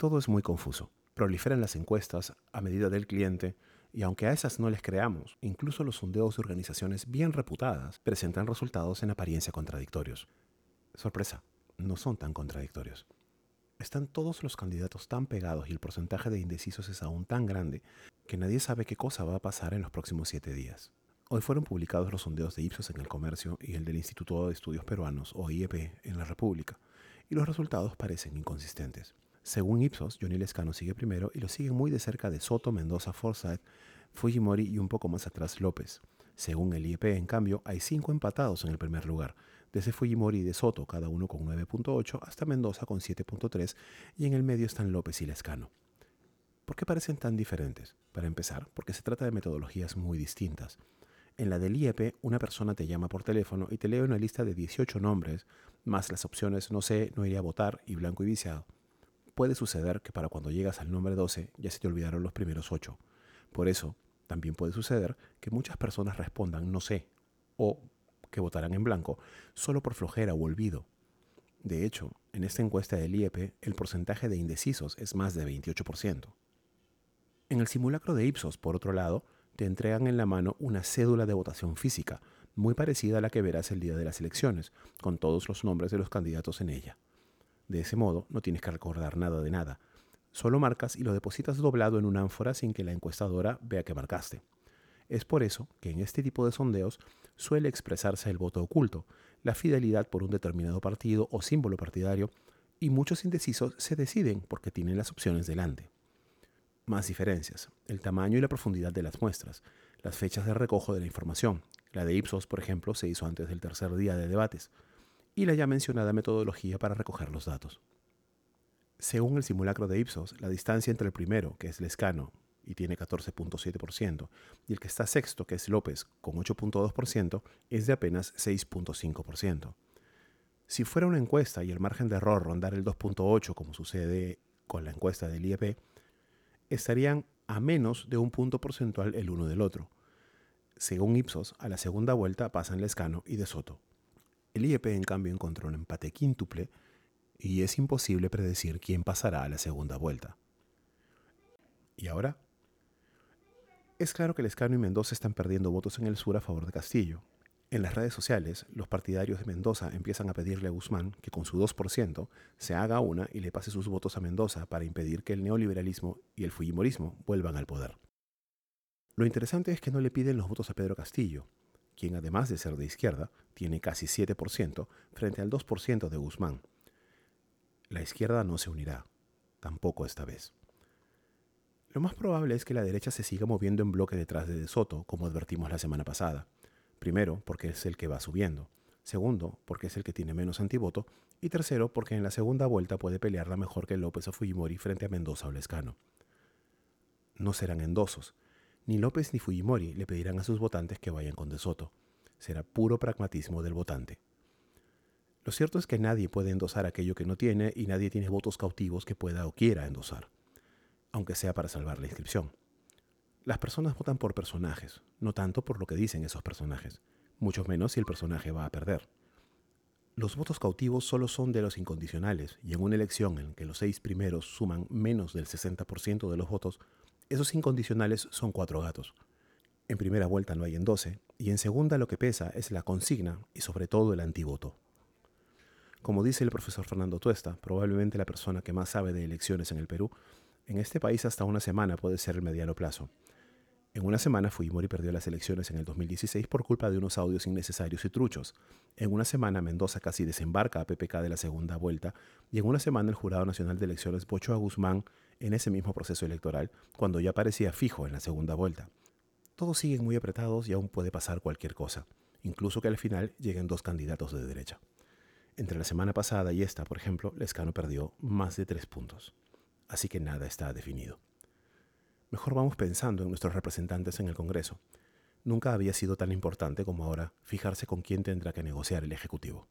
Todo es muy confuso. Proliferan las encuestas a medida del cliente y aunque a esas no les creamos, incluso los sondeos de organizaciones bien reputadas presentan resultados en apariencia contradictorios. Sorpresa, no son tan contradictorios. Están todos los candidatos tan pegados y el porcentaje de indecisos es aún tan grande que nadie sabe qué cosa va a pasar en los próximos siete días. Hoy fueron publicados los sondeos de Ipsos en el comercio y el del Instituto de Estudios Peruanos, o IEP, en la República, y los resultados parecen inconsistentes. Según Ipsos, Johnny Lescano sigue primero y lo siguen muy de cerca de Soto, Mendoza, Forsyth, Fujimori y un poco más atrás López. Según el IEP, en cambio, hay cinco empatados en el primer lugar, desde Fujimori y de Soto, cada uno con 9.8, hasta Mendoza con 7.3, y en el medio están López y Lescano. ¿Por qué parecen tan diferentes? Para empezar, porque se trata de metodologías muy distintas. En la del IEP, una persona te llama por teléfono y te lee una lista de 18 nombres, más las opciones no sé, no iría a votar y blanco y viciado puede suceder que para cuando llegas al número 12 ya se te olvidaron los primeros 8. Por eso, también puede suceder que muchas personas respondan no sé o que votarán en blanco solo por flojera o olvido. De hecho, en esta encuesta del IEP, el porcentaje de indecisos es más de 28%. En el simulacro de Ipsos, por otro lado, te entregan en la mano una cédula de votación física, muy parecida a la que verás el día de las elecciones, con todos los nombres de los candidatos en ella. De ese modo, no tienes que recordar nada de nada. Solo marcas y lo depositas doblado en una ánfora sin que la encuestadora vea que marcaste. Es por eso que en este tipo de sondeos suele expresarse el voto oculto, la fidelidad por un determinado partido o símbolo partidario, y muchos indecisos se deciden porque tienen las opciones delante. Más diferencias, el tamaño y la profundidad de las muestras, las fechas de recojo de la información. La de Ipsos, por ejemplo, se hizo antes del tercer día de debates y la ya mencionada metodología para recoger los datos. Según el simulacro de Ipsos, la distancia entre el primero, que es Lescano, y tiene 14.7%, y el que está sexto, que es López, con 8.2%, es de apenas 6.5%. Si fuera una encuesta y el margen de error rondar el 2.8, como sucede con la encuesta del IEP, estarían a menos de un punto porcentual el uno del otro. Según Ipsos, a la segunda vuelta pasan Lescano y De Soto. El IEP en cambio encontró un empate quíntuple y es imposible predecir quién pasará a la segunda vuelta. ¿Y ahora? Es claro que Lescano y Mendoza están perdiendo votos en el sur a favor de Castillo. En las redes sociales, los partidarios de Mendoza empiezan a pedirle a Guzmán que con su 2% se haga una y le pase sus votos a Mendoza para impedir que el neoliberalismo y el fujimorismo vuelvan al poder. Lo interesante es que no le piden los votos a Pedro Castillo, quien además de ser de izquierda, tiene casi 7% frente al 2% de Guzmán. La izquierda no se unirá, tampoco esta vez. Lo más probable es que la derecha se siga moviendo en bloque detrás de De Soto, como advertimos la semana pasada. Primero, porque es el que va subiendo. Segundo, porque es el que tiene menos antivoto. Y tercero, porque en la segunda vuelta puede pelearla mejor que López o Fujimori frente a Mendoza o Lescano. No serán endosos, ni López ni Fujimori le pedirán a sus votantes que vayan con De Soto. Será puro pragmatismo del votante. Lo cierto es que nadie puede endosar aquello que no tiene y nadie tiene votos cautivos que pueda o quiera endosar, aunque sea para salvar la inscripción. Las personas votan por personajes, no tanto por lo que dicen esos personajes, mucho menos si el personaje va a perder. Los votos cautivos solo son de los incondicionales y en una elección en que los seis primeros suman menos del 60% de los votos, esos incondicionales son cuatro gatos. En primera vuelta no hay en 12 y en segunda lo que pesa es la consigna y sobre todo el antivoto. Como dice el profesor Fernando Tuesta, probablemente la persona que más sabe de elecciones en el Perú, en este país hasta una semana puede ser el mediano plazo. En una semana Fujimori perdió las elecciones en el 2016 por culpa de unos audios innecesarios y truchos. En una semana Mendoza casi desembarca a PPK de la segunda vuelta y en una semana el Jurado Nacional de Elecciones bochó a Guzmán en ese mismo proceso electoral cuando ya parecía fijo en la segunda vuelta. Todos siguen muy apretados y aún puede pasar cualquier cosa, incluso que al final lleguen dos candidatos de derecha. Entre la semana pasada y esta, por ejemplo, Lescano perdió más de tres puntos. Así que nada está definido mejor vamos pensando en nuestros representantes en el Congreso. Nunca había sido tan importante como ahora fijarse con quién tendrá que negociar el Ejecutivo.